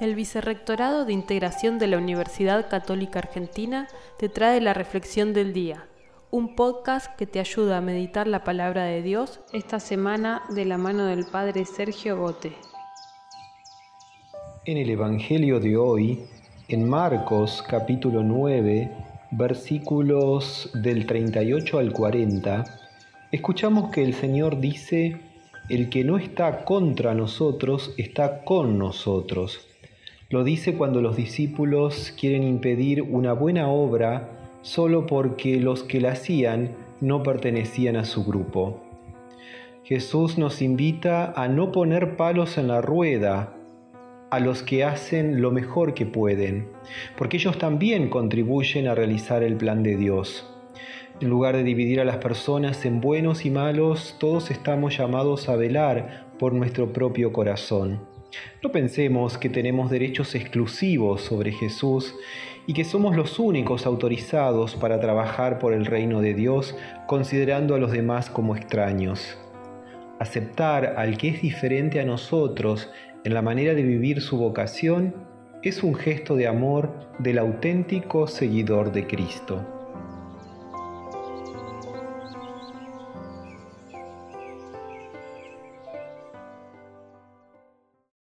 El Vicerrectorado de Integración de la Universidad Católica Argentina te trae la Reflexión del Día, un podcast que te ayuda a meditar la palabra de Dios esta semana de la mano del Padre Sergio Gote. En el Evangelio de hoy, en Marcos capítulo 9, versículos del 38 al 40, escuchamos que el Señor dice, el que no está contra nosotros está con nosotros. Lo dice cuando los discípulos quieren impedir una buena obra solo porque los que la hacían no pertenecían a su grupo. Jesús nos invita a no poner palos en la rueda a los que hacen lo mejor que pueden, porque ellos también contribuyen a realizar el plan de Dios. En lugar de dividir a las personas en buenos y malos, todos estamos llamados a velar por nuestro propio corazón. No pensemos que tenemos derechos exclusivos sobre Jesús y que somos los únicos autorizados para trabajar por el reino de Dios considerando a los demás como extraños. Aceptar al que es diferente a nosotros en la manera de vivir su vocación es un gesto de amor del auténtico seguidor de Cristo.